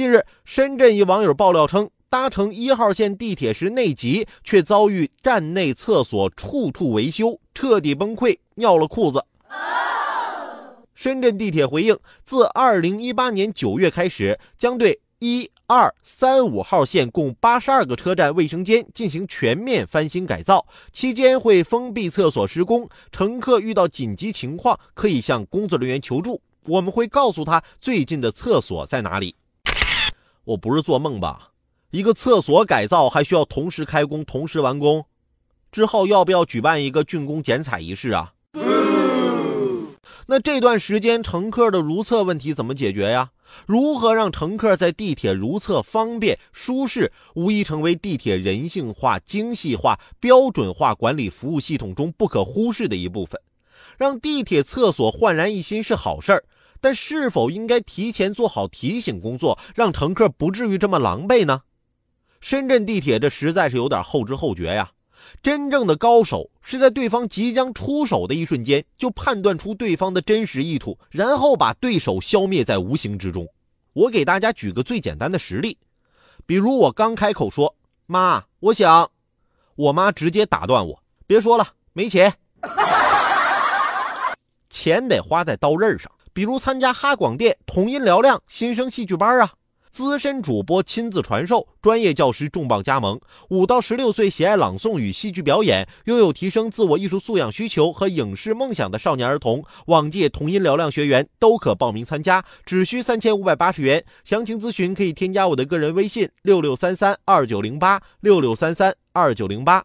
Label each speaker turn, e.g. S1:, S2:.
S1: 近日，深圳一网友爆料称，搭乘一号线地铁时内急，却遭遇站内厕所处处维修，彻底崩溃，尿了裤子。深圳地铁回应，自二零一八年九月开始，将对一。二三五号线共八十二个车站卫生间进行全面翻新改造，期间会封闭厕所施工。乘客遇到紧急情况可以向工作人员求助，我们会告诉他最近的厕所在哪里。我不是做梦吧？一个厕所改造还需要同时开工、同时完工？之后要不要举办一个竣工剪彩仪式啊？那这段时间乘客的如厕问题怎么解决呀？如何让乘客在地铁如厕方便舒适，无疑成为地铁人性化、精细化、标准化管理服务系统中不可忽视的一部分。让地铁厕所焕然一新是好事儿，但是否应该提前做好提醒工作，让乘客不至于这么狼狈呢？深圳地铁这实在是有点后知后觉呀！真正的高手是在对方即将出手的一瞬间就判断出对方的真实意图，然后把对手消灭在无形之中。我给大家举个最简单的实例，比如我刚开口说“妈，我想”，我妈直接打断我：“别说了，没钱，钱得花在刀刃上。”比如参加哈广电童音嘹亮新生戏剧班啊。资深主播亲自传授，专业教师重磅加盟。五到十六岁喜爱朗诵与戏剧表演，拥有提升自我艺术素养需求和影视梦想的少年儿童，往届童音嘹亮学员都可报名参加，只需三千五百八十元。详情咨询可以添加我的个人微信：六六三三二九零八六六三三二九零八。